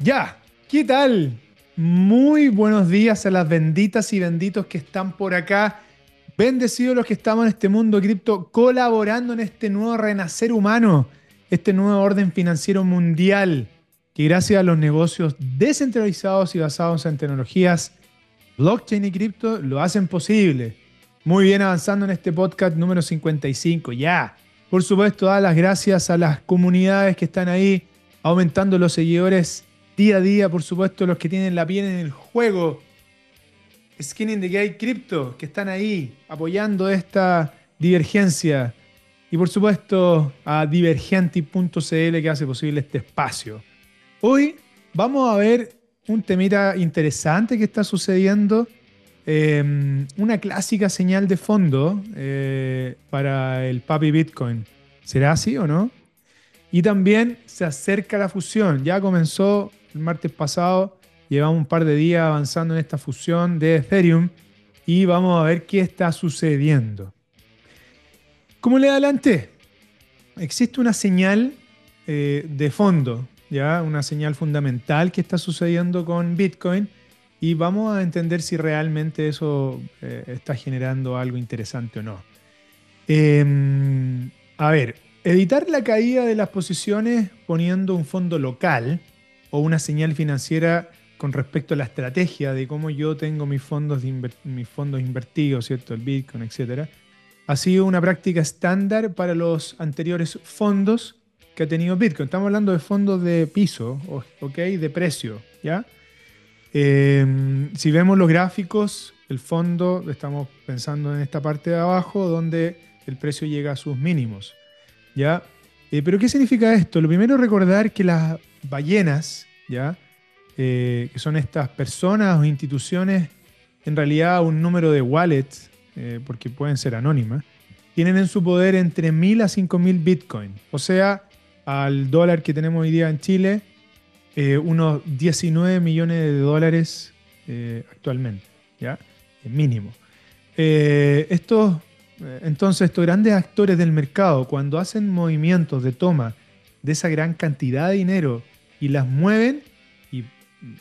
Ya, ¿qué tal? Muy buenos días a las benditas y benditos que están por acá. Bendecidos los que estamos en este mundo cripto colaborando en este nuevo renacer humano, este nuevo orden financiero mundial que gracias a los negocios descentralizados y basados en tecnologías, blockchain y cripto lo hacen posible. Muy bien avanzando en este podcast número 55. Ya, por supuesto, dar las gracias a las comunidades que están ahí aumentando los seguidores día a día, por supuesto, los que tienen la piel en el juego. Skin in the Gate Crypto, que están ahí apoyando esta divergencia. Y por supuesto a divergenti.cl que hace posible este espacio. Hoy vamos a ver un temita interesante que está sucediendo. Em, una clásica señal de fondo eh, para el papi Bitcoin. ¿Será así o no? Y también se acerca la fusión. Ya comenzó el martes pasado. Llevamos un par de días avanzando en esta fusión de Ethereum y vamos a ver qué está sucediendo. Como le adelanté, existe una señal eh, de fondo, ya una señal fundamental que está sucediendo con Bitcoin y vamos a entender si realmente eso eh, está generando algo interesante o no. Em, a ver, evitar la caída de las posiciones poniendo un fondo local o una señal financiera con respecto a la estrategia de cómo yo tengo mis fondos, mis fondos invertidos, ¿cierto? El Bitcoin, etc. Ha sido una práctica estándar para los anteriores fondos que ha tenido Bitcoin. Estamos hablando de fondos de piso, ¿ok? De precio, ¿ya? Em, si vemos los gráficos, el fondo, estamos pensando en esta parte de abajo, donde el precio llega a sus mínimos, ¿ya? Eh, pero ¿qué significa esto? Lo primero recordar que las ballenas, ¿ya? Eh, que son estas personas o instituciones, en realidad un número de wallets, eh, porque pueden ser anónimas, tienen en su poder entre 1000 a 5000 bitcoin. O sea, al dólar que tenemos hoy día en Chile, eh, unos 19 millones de dólares actualmente, ¿ya? Mínimo. estos, entonces, estos grandes actores del mercado, cuando hacen movimientos de toma de esa gran cantidad de dinero y las mueven y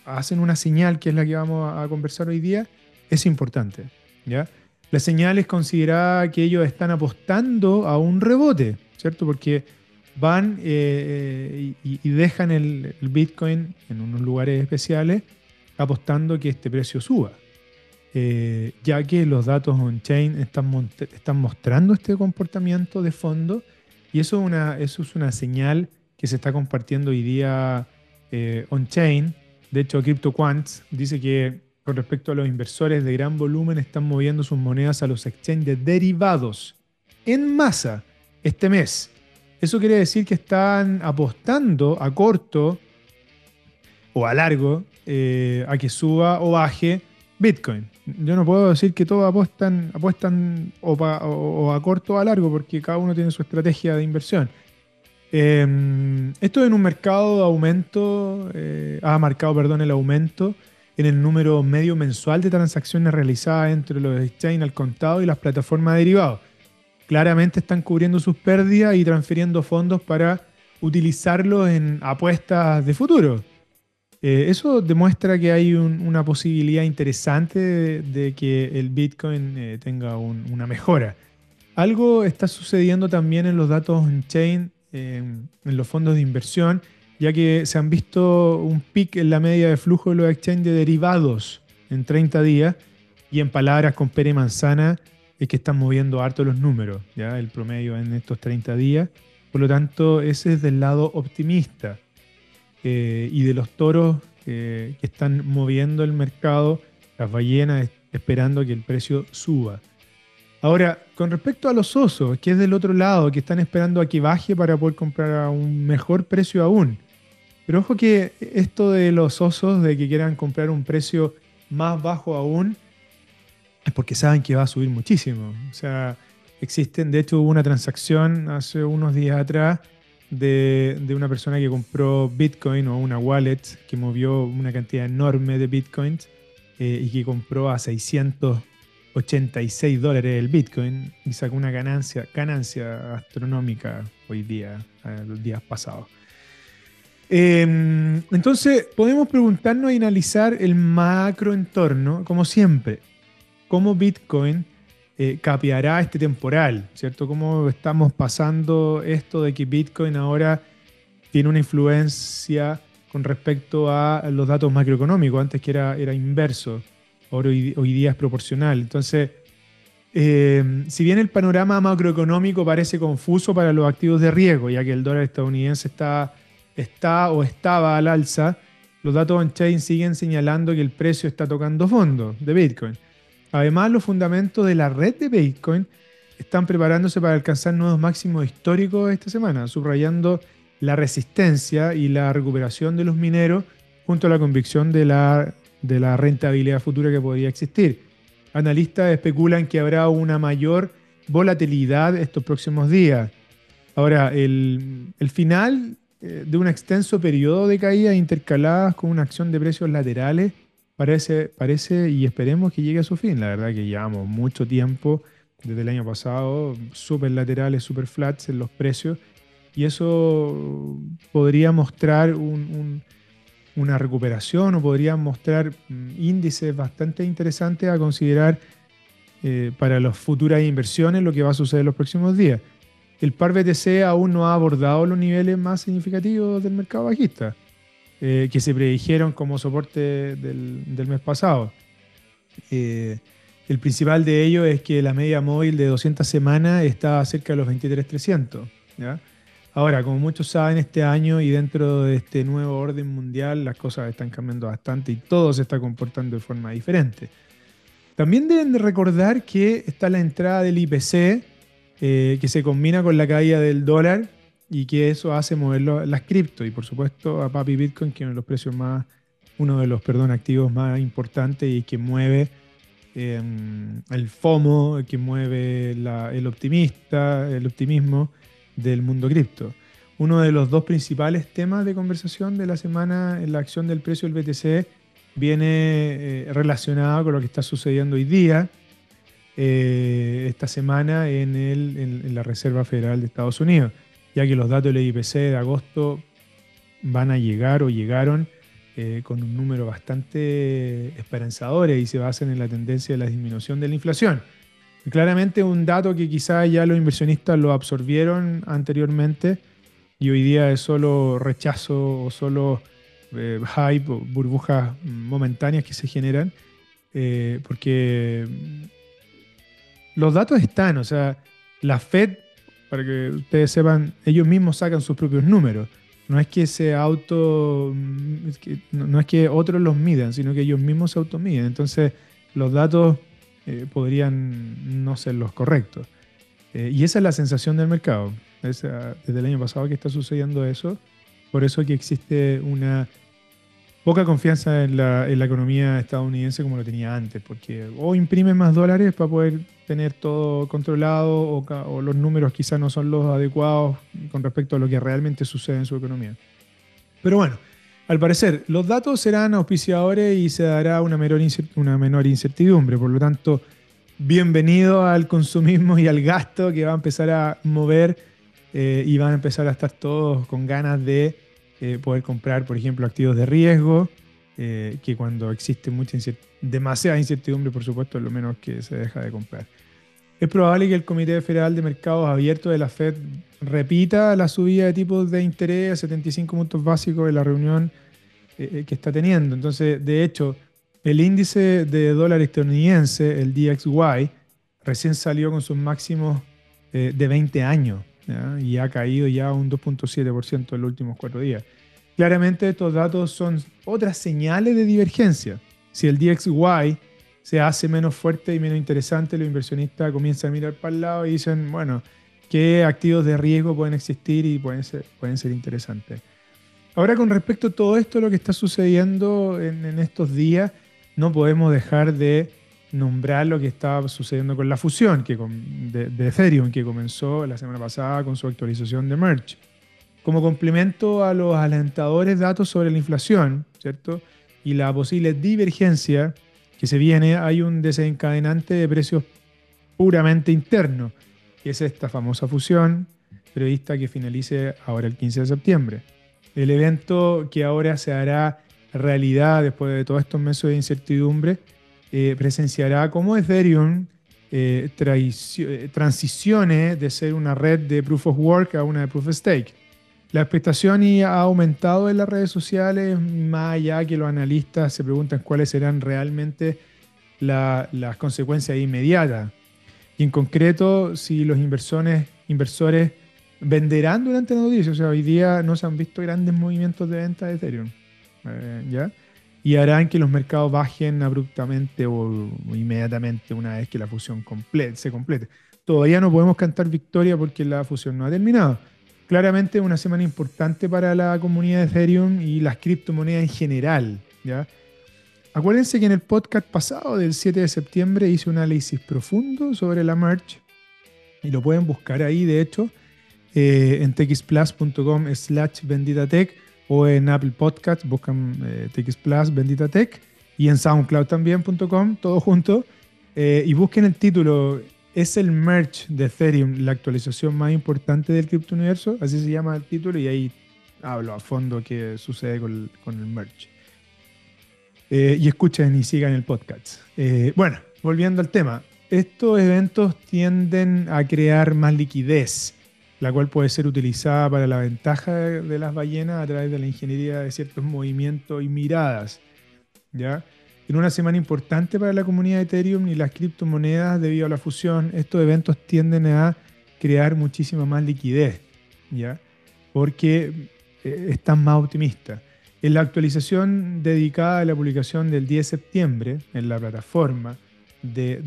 hacen una señal, que es la que vamos a conversar hoy día, es importante. ¿ya? La señal es considerada que ellos están apostando a un rebote, ¿cierto? Porque van eh, y, dejan el, Bitcoin en unos lugares especiales apostando que este precio suba. Eh, ya que los datos on-chain están, mostrando este comportamiento de fondo y eso es una señal que se está compartiendo hoy día eh, on-chain. De hecho, CryptoQuants dice que con respecto a los inversores de gran volumen están moviendo sus monedas a los exchanges derivados en masa este mes. Eso quiere decir que están apostando a corto o a largo eh, a que suba o baje Bitcoin. Yo no puedo decir que todos apuestan, apuestan o, a corto o a largo porque cada uno tiene su estrategia de inversión. Em, esto en un mercado de aumento, eh, ha marcado, perdón, el aumento en el número medio mensual de transacciones realizadas entre los exchanges al contado y las plataformas derivadas. Claramente están cubriendo sus pérdidas y transfiriendo fondos para utilizarlos en apuestas de futuro. Eh, eso demuestra que hay una posibilidad interesante de, que el Bitcoin eh, tenga una mejora. Algo está sucediendo también en los datos on-chain en los fondos de inversión, ya que se han visto un pic en la media de flujo de los exchanges de derivados en 30 días y en palabras con pere manzana es que están moviendo harto los números, ¿ya? el promedio en estos 30 días. Por lo tanto, ese es del lado optimista. Eh, y de los toros que están moviendo el mercado, las ballenas esperando que el precio suba. Ahora, con respecto a los osos, que es del otro lado, que están esperando a que baje para poder comprar a un mejor precio aún. Pero ojo que esto de los osos, de que quieran comprar un precio más bajo aún, es porque saben que va a subir muchísimo. O sea, existen, de hecho hubo una transacción hace unos días atrás de, una persona que compró Bitcoin o una wallet que movió una cantidad enorme de Bitcoins eh, y que compró a 600 86 dólares el Bitcoin y sacó una ganancia, ganancia astronómica hoy día, los días pasados. Em, entonces, podemos preguntarnos y analizar el macroentorno, como siempre. ¿Cómo Bitcoin eh, capeará este temporal? ¿Cierto? ¿Cómo estamos pasando esto de que Bitcoin ahora tiene una influencia con respecto a los datos macroeconómicos? Antes que era, era inverso, ahora hoy, día es proporcional. Entonces, em, si bien el panorama macroeconómico parece confuso para los activos de riesgo, ya que el dólar estadounidense está está o estaba al alza, los datos on-chain siguen señalando que el precio está tocando fondo de Bitcoin. Además, los fundamentos de la red de Bitcoin están preparándose para alcanzar nuevos máximos históricos esta semana, subrayando la resistencia y la recuperación de los mineros junto a la convicción de la, rentabilidad futura que podría existir. Analistas especulan que habrá una mayor volatilidad estos próximos días. Ahora, el, el final eh, de un extenso periodo de caídas intercaladas con una acción de precios laterales parece, parece y esperemos que llegue a su fin. La verdad que llevamos mucho tiempo desde el año pasado, súper laterales, súper flats en los precios y eso podría mostrar una recuperación o podría mostrar mm, índices bastante interesantes a considerar eh, para las futuras inversiones, lo que va a suceder en los próximos días el par BTC aún no ha abordado los niveles más significativos del mercado bajista, eh, que se predijeron como soporte del, mes pasado. Eh, el principal de ellos es que la media móvil de 200 semanas está cerca de los 23.300. Ahora, como muchos saben, este año y dentro de este nuevo orden mundial, las cosas están cambiando bastante y todo se está comportando de forma diferente. También deben de recordar que está la entrada del IPC, eh, que se combina con la caída del dólar y que eso hace mover las cripto y por supuesto a Papi Bitcoin, que es uno de los precios más, uno de los perdón, activos más importantes y que mueve em, el FOMO, que mueve el optimista, el optimismo del mundo cripto. Uno de los dos principales temas de conversación de la semana en la acción del precio del BTC viene eh, relacionado con lo que está sucediendo hoy día, eh, esta semana en, la Reserva Federal de Estados Unidos, ya que los datos del IPC de agosto van a llegar o llegaron eh, con un número bastante esperanzadores y se basan en la tendencia de la disminución de la inflación. claramente un dato que quizás ya los inversionistas lo absorbieron anteriormente y hoy día es solo rechazo o solo eh, hype o burbujas momentáneas que se generan, porque los datos están, o sea, la Fed, para que ustedes sepan, ellos mismos sacan sus propios números. No es que se auto, mm, no es que otros los midan, sino que ellos mismos se automiden. Entonces, los datos eh, podrían no ser los correctos. Eh, y esa es la sensación del mercado. desde el año pasado que está sucediendo eso. Por eso que existe una poca confianza en la, economía estadounidense como lo tenía antes, porque o imprime más dólares para poder tener todo controlado o, los números quizás no son los adecuados con respecto a lo que realmente sucede en su economía. Pero bueno, al parecer los datos serán auspiciadores y se dará una menor, una menor incertidumbre, por lo tanto, bienvenido al consumismo y al gasto que va a empezar a mover eh, y van a empezar a estar todos con ganas de eh, poder comprar, por ejemplo, activos de riesgo, eh, que cuando existe mucha demasiada incertidumbre, por supuesto, es lo menos que se deja de comprar. Es probable que el Comité Federal de Mercados Abiertos de la Fed repita la subida de tipos de interés a 75 puntos básicos en la reunión eh, que está teniendo. Entonces, de hecho, el índice de dólar estadounidense, el DXY, recién salió con sus máximos de 20 años y ha caído ya un 2.7% en los últimos cuatro días. Claramente estos datos son otras señales de divergencia. Si el DXY se hace menos fuerte y menos interesante, los inversionistas comienzan a mirar para el lado y dicen, bueno, ¿qué activos de riesgo pueden existir y pueden ser, pueden ser interesantes? Ahora con respecto a todo esto, lo que está sucediendo en, en estos días, no podemos dejar de nombrar lo que estaba sucediendo con la fusión que de, Ethereum, que comenzó la semana pasada con su actualización de Merge. Como complemento a los alentadores datos sobre la inflación, ¿cierto? Y la posible divergencia que se viene, hay un desencadenante de precios puramente interno, que es esta famosa fusión prevista que finalice ahora el 15 de septiembre. El evento que ahora se hará realidad después de todos estos meses de incertidumbre, eh, presenciará cómo Ethereum eh, eh, transicione de ser una red de proof of work a una de proof of stake. La expectación ha aumentado en las redes sociales, más allá que los analistas se preguntan cuáles serán realmente las consecuencias inmediatas. Y en concreto, si los inversores, inversores venderán durante la noticia. O sea, hoy día no se han visto grandes movimientos de venta de Ethereum. Eh, ¿Ya? Y harán que los mercados bajen abruptamente o, inmediatamente una vez que la fusión se complete. Todavía no podemos cantar victoria porque la fusión no ha terminado. Claramente una semana importante para la comunidad de Ethereum y las criptomonedas en general. Acuérdense que en el podcast pasado del 7 de septiembre hice un análisis profundo sobre la merch y lo pueden buscar ahí, de hecho, eh, en texplus.com slash benditatech o en Apple Podcasts, buscan eh, TXPlus, Bendita Tech, y en SoundCloud también.com, todo junto, eh, y busquen el título, es el merch de Ethereum, la actualización más importante del criptouniverso, así se llama el título, y ahí hablo a fondo qué sucede con, el merch. Eh, y escuchen y sigan el podcast. bueno, volviendo al tema, estos eventos tienden a crear más liquidez la cual puede ser utilizada para la ventaja de las ballenas a través de la ingeniería de ciertos movimientos y miradas. ¿ya? En una semana importante para la comunidad de Ethereum y las criptomonedas debido a la fusión, estos eventos tienden a crear muchísima más liquidez, ¿ya? porque eh, están más optimistas. En la actualización dedicada a la publicación del 10 de septiembre en la plataforma de,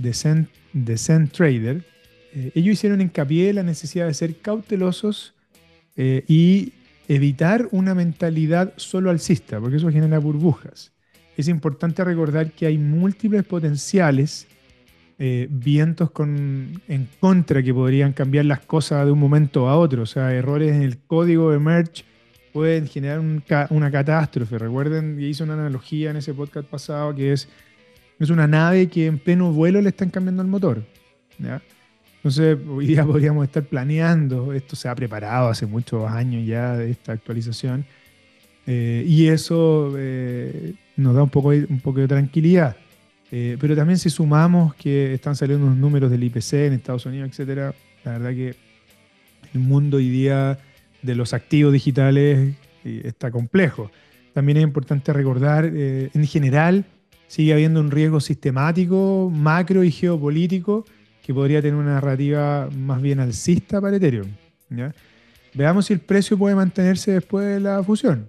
de Zen Trader, eh, ellos hicieron hincapié en la necesidad de ser cautelosos eh, y evitar una mentalidad solo alcista, porque eso genera burbujas. Es importante recordar que hay múltiples potenciales, eh, vientos en contra que podrían cambiar las cosas de un momento a otro. O sea, errores en el código de merge pueden generar una catástrofe. Recuerden, hice una analogía en ese podcast pasado que es, es una nave que en pleno vuelo le están cambiando el motor. ¿ya? Entonces, hoy día podríamos estar planeando, esto se ha preparado hace muchos años ya, esta actualización, eh, y eso eh, nos da un poco, un poco de tranquilidad. Eh, pero también si sumamos que están saliendo unos números del IPC en Estados Unidos, etcétera, la verdad que el mundo hoy día de los activos digitales está complejo. También es importante recordar, en general, sigue habiendo un riesgo sistemático, macro y geopolítico que podría tener una narrativa más bien alcista para Ethereum. Veamos si el precio puede mantenerse después de la fusión,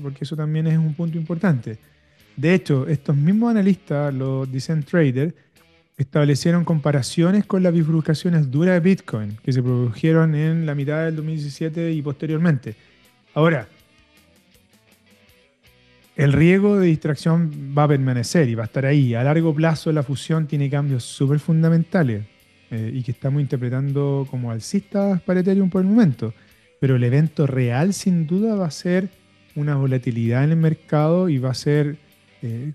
porque eso también es un punto importante. De hecho, estos mismos analistas, los Decent Trader, establecieron comparaciones con las bifurcaciones duras de Bitcoin que se produjeron en la mitad del 2017 y posteriormente. Ahora, el riesgo de distracción va a permanecer y va a estar ahí. A largo plazo la fusión tiene cambios súper fundamentales. Eh, y que estamos interpretando como alcistas para Ethereum por el momento. Pero el evento real sin duda va a ser una volatilidad en el mercado y va a ser eh,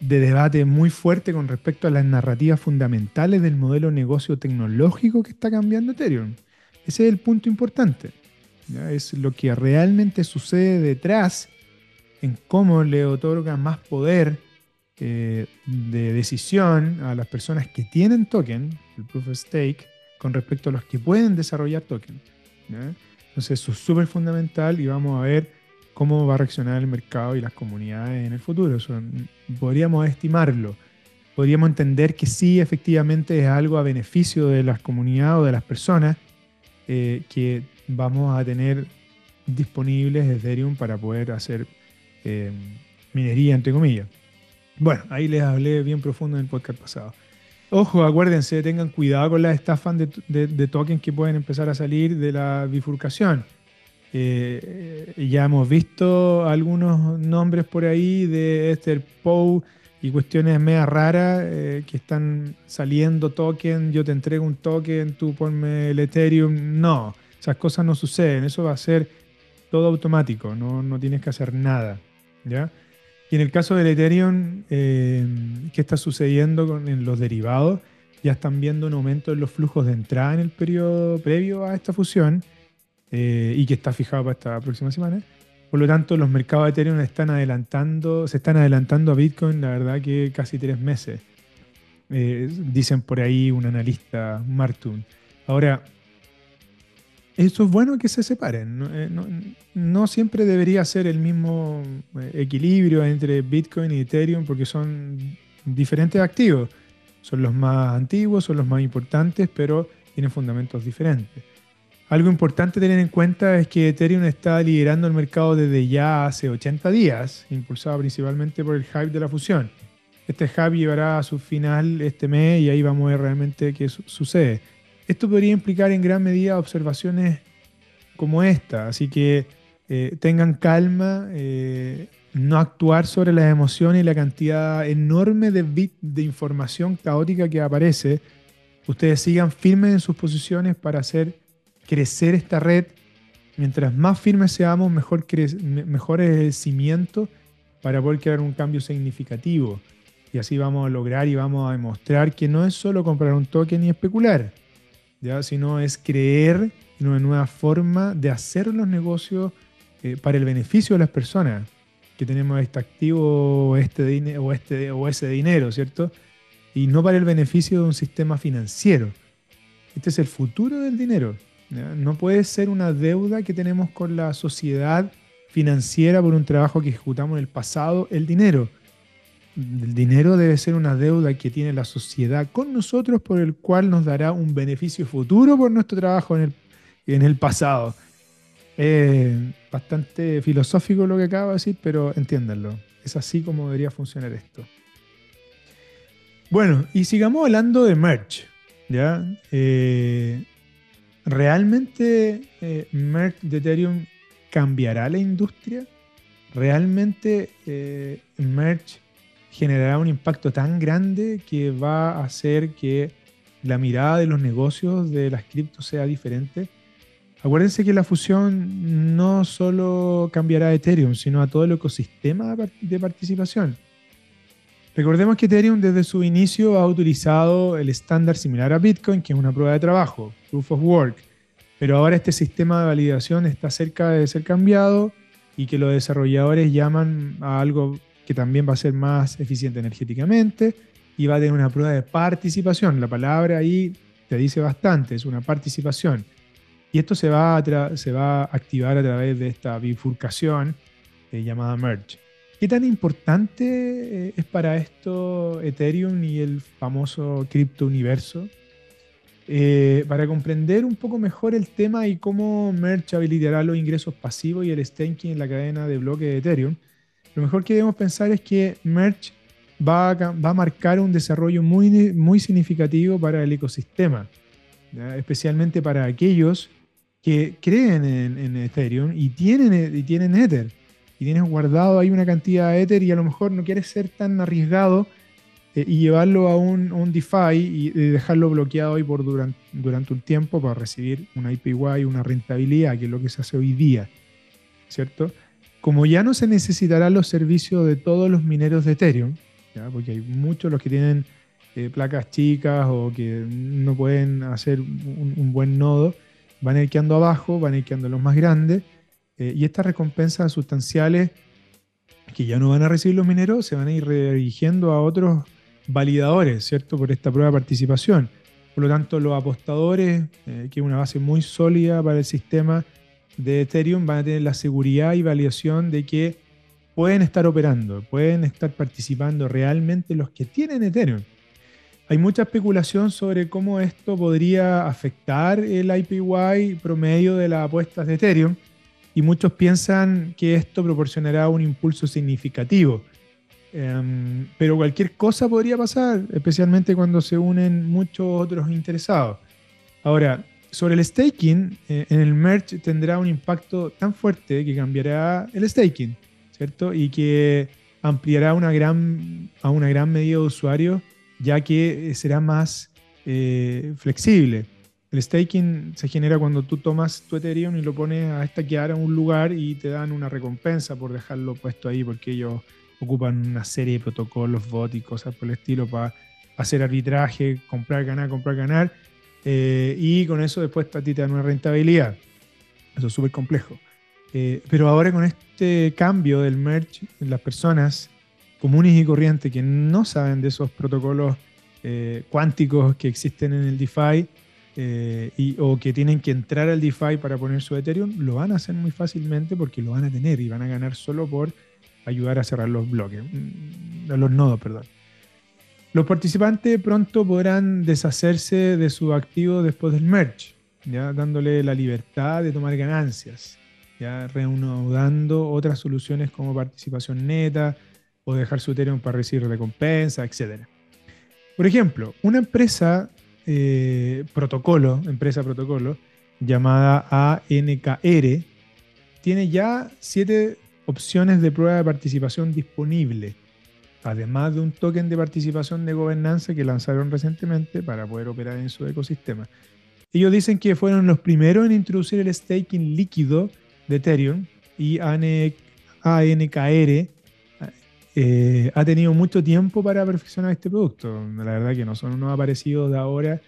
de debate muy fuerte con respecto a las narrativas fundamentales del modelo negocio tecnológico que está cambiando Ethereum. Ese es el punto importante. Es lo que realmente sucede detrás en cómo le otorga más poder eh, de decisión a las personas que tienen token, el proof of stake, con respecto a los que pueden desarrollar token. Entonces eso es súper fundamental y vamos a ver cómo va a reaccionar el mercado y las comunidades en el futuro. podríamos estimarlo. Podríamos entender que sí, efectivamente es algo a beneficio de las comunidades o de las personas eh, que vamos a tener disponibles Ethereum para poder hacer eh, minería, entre comillas. Bueno, ahí les hablé bien profundo en el podcast pasado. Ojo, acuérdense, tengan cuidado con las estafas de, de, tokens que pueden empezar a salir de la bifurcación. Eh, ya hemos visto algunos nombres por ahí de Esther Poe y cuestiones media raras eh, que están saliendo token, yo te entrego un token, tú ponme el Ethereum. No, esas cosas no suceden, eso va a ser todo automático, no, no tienes que hacer nada. ¿ya? Y en el caso del Ethereum, eh, ¿qué está sucediendo con, los derivados? Ya están viendo un aumento en los flujos de entrada en el periodo previo a esta fusión eh, y que está fijado para esta próxima semana. Por lo tanto, los mercados de Ethereum están adelantando, se están adelantando a Bitcoin, la verdad que casi tres meses. Eh, dicen por ahí un analista, Martun. Ahora, eso es bueno que se separen. Eh, no, siempre debería ser el mismo eh, equilibrio entre Bitcoin y Ethereum porque son diferentes activos. Son los más antiguos, son los más importantes, pero tienen fundamentos diferentes. Algo importante tener en cuenta es que Ethereum está liderando el mercado desde ya hace 80 días, impulsado principalmente por el hype de la fusión. Este hype llevará a su final este mes y ahí vamos a ver realmente qué sucede. Esto podría implicar en gran medida observaciones como esta, así que eh, tengan calma, eh, no actuar sobre las emociones y la cantidad enorme de bits de información caótica que aparece. Ustedes sigan firmes en sus posiciones para hacer crecer esta red. Mientras más firmes seamos, mejor, mejor es el cimiento para poder crear un cambio significativo. Y así vamos a lograr y vamos a demostrar que no es solo comprar un token y especular sino es creer en una nueva forma de hacer los negocios eh, para el beneficio de las personas que tenemos este activo o, este o, este, o ese dinero, ¿cierto? Y no para el beneficio de un sistema financiero. Este es el futuro del dinero. No puede ser una deuda que tenemos con la sociedad financiera por un trabajo que ejecutamos en el pasado, el dinero el dinero debe ser una deuda que tiene la sociedad con nosotros por el cual nos dará un beneficio futuro por nuestro trabajo en el, en el pasado. bastante filosófico lo que acabo de decir, pero entiéndanlo. Es así como debería funcionar esto. Bueno, y sigamos hablando de merch. ¿ya? Eh, ¿Realmente eh, merch de Ethereum cambiará la industria? ¿Realmente eh, merch generará un impacto tan grande que va a hacer que la mirada de los negocios de las criptos sea diferente. Acuérdense que la fusión no solo cambiará a Ethereum, sino a todo el ecosistema de participación. Recordemos que Ethereum desde su inicio ha utilizado el estándar similar a Bitcoin, que es una prueba de trabajo, Proof of Work. Pero ahora este sistema de validación está cerca de ser cambiado y que los desarrolladores llaman a algo que también va a ser más eficiente energéticamente y va a tener una prueba de participación. La palabra ahí te dice bastante, es una participación. Y esto se va a, se va a activar a través de esta bifurcación eh, llamada merge. ¿Qué tan importante eh, es para esto Ethereum y el famoso cripto universo? Eh, para comprender un poco mejor el tema y cómo Merge habilitará los ingresos pasivos y el staking en la cadena de bloques de Ethereum, lo mejor que debemos pensar es que Merch va a, marcar un desarrollo muy, significativo para el ecosistema, especialmente para aquellos que creen en, Ethereum y tienen, y tienen Ether y tienes guardado ahí una cantidad de Ether y a lo mejor no quieres ser tan arriesgado eh, y llevarlo a un, un, DeFi y, dejarlo bloqueado ahí por durante, durante un tiempo para recibir una IPY, una rentabilidad, que es lo que se hace hoy día, ¿cierto? Como ya no se necesitarán los servicios de todos los mineros de Ethereum, porque hay muchos los que tienen eh, placas chicas o que no pueden hacer un, buen nodo, van a ir quedando abajo, van a ir quedando los más grandes, eh, y estas recompensas sustanciales que ya no van a recibir los mineros se van a ir redirigiendo a otros validadores, ¿cierto? Por esta prueba de participación. Por lo tanto, los apostadores, eh, que es una base muy sólida para el sistema, de Ethereum van a tener la seguridad y validación de que pueden estar operando, pueden estar participando realmente los que tienen Ethereum. Hay mucha especulación sobre cómo esto podría afectar el IPY promedio de las apuestas de Ethereum y muchos piensan que esto proporcionará un impulso significativo. Em, pero cualquier cosa podría pasar, especialmente cuando se unen muchos otros interesados. Ahora, sobre el staking, eh, en el merge tendrá un impacto tan fuerte que cambiará el staking, ¿cierto? Y que ampliará una gran, a una gran medida de usuarios, ya que eh, será más eh, flexible. El staking se genera cuando tú tomas tu Ethereum y lo pones a estaquear a un lugar y te dan una recompensa por dejarlo puesto ahí, porque ellos ocupan una serie de protocolos, bots y cosas por el estilo para hacer arbitraje, comprar, ganar, comprar, ganar eh, y con eso después a ti te dan una rentabilidad. Eso es súper complejo. Eh, pero ahora con este cambio del merge, las personas comunes y corrientes que no saben de esos protocolos eh, cuánticos que existen en el DeFi y, o que tienen que entrar al DeFi para poner su Ethereum, lo van a hacer muy fácilmente porque lo van a tener y van a ganar solo por ayudar a cerrar los bloques, mm, los nodos, perdón. Los participantes pronto podrán deshacerse de su activo después del merge, ya dándole la libertad de tomar ganancias, ya reanudando otras soluciones como participación neta o dejar su Ethereum para recibir recompensa, etc. Por ejemplo, una empresa eh, protocolo, empresa protocolo, llamada ANKR, tiene ya siete opciones de prueba de participación disponibles además de un token de participación de gobernanza que lanzaron recientemente para poder operar en su ecosistema. Ellos dicen que fueron los primeros en introducir el staking líquido de Ethereum y ANKR eh, ha tenido mucho tiempo para perfeccionar este producto. La verdad que no son unos aparecidos de ahora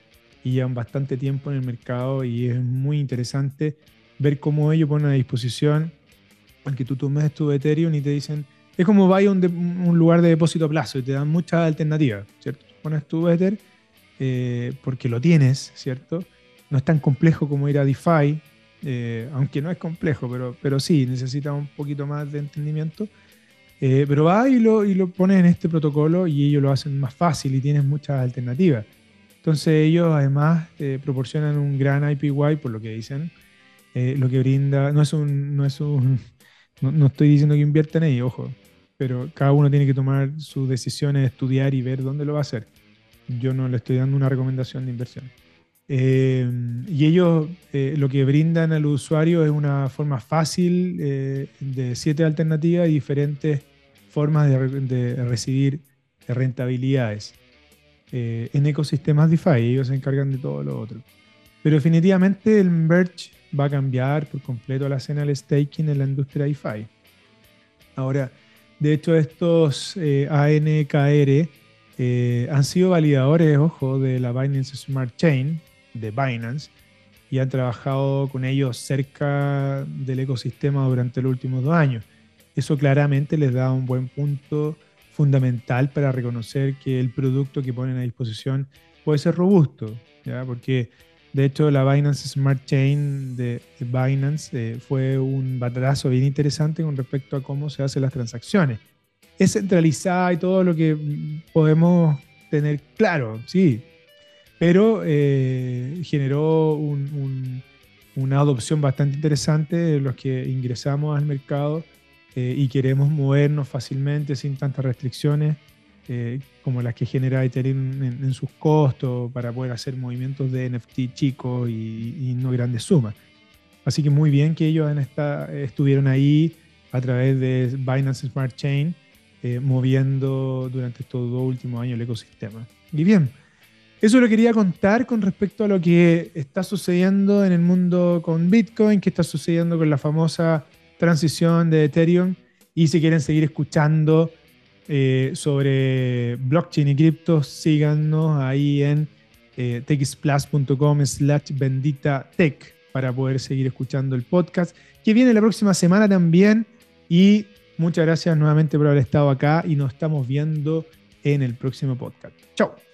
y llevan bastante tiempo en el mercado y es muy interesante ver cómo ellos ponen a disposición que tú tomes tu Ethereum y te dicen, es como vaya a un, lugar de depósito a plazo y te dan muchas alternativas, ¿cierto? Pones tu Ether eh, porque lo tienes, ¿cierto? No es tan complejo como ir a DeFi, eh, aunque no es complejo, pero, pero sí, necesita un poquito más de entendimiento. Eh, pero va y lo, y lo pones en este protocolo y ellos lo hacen más fácil y tienes muchas alternativas. Entonces ellos además proporcionan un gran IPY, por lo que dicen, lo que brinda, no es un, no es un, no, no estoy diciendo que inviertan ahí, ojo, pero cada uno tiene que tomar sus decisiones, estudiar y ver dónde lo va a hacer. Yo no le estoy dando una recomendación de inversión. Eh, y ellos eh, lo que brindan al usuario es una forma fácil eh, de siete alternativas y diferentes formas de, recibir rentabilidades. en ecosistemas DeFi, ellos se encargan de todo lo otro. Pero definitivamente el merge va a cambiar por completo la escena del staking en la industria DeFi. Ahora, de hecho, estos eh, ANKR eh, han sido validadores, ojo, de la Binance Smart Chain, de Binance, y han trabajado con ellos cerca del ecosistema durante los últimos dos años. Eso claramente les da un buen punto fundamental para reconocer que el producto que ponen a disposición puede ser robusto, ¿ya? porque de hecho, la Binance Smart Chain de Binance eh, fue un batazo bien interesante con respecto a cómo se hacen las transacciones. Es centralizada y todo lo que podemos tener claro, sí, pero eh, generó una adopción bastante interesante de los que ingresamos al mercado eh, y queremos movernos fácilmente sin tantas restricciones eh, como las que genera Ethereum en, sus costos para poder hacer movimientos de NFT chicos y, no grandes sumas. Así que muy bien que ellos estuvieron ahí a través de Binance Smart Chain, eh, moviendo durante estos dos últimos años el ecosistema. Y bien, eso lo quería contar con respecto a lo que está sucediendo en el mundo con Bitcoin, que está sucediendo con la famosa transición de Ethereum. Y si quieren seguir escuchando eh, sobre blockchain y cripto, síganos ahí en eh, texplus.com slash bendita tech para poder seguir escuchando el podcast, que viene la próxima semana también. Y muchas gracias nuevamente por haber estado acá y nos estamos viendo en el próximo podcast. Chao.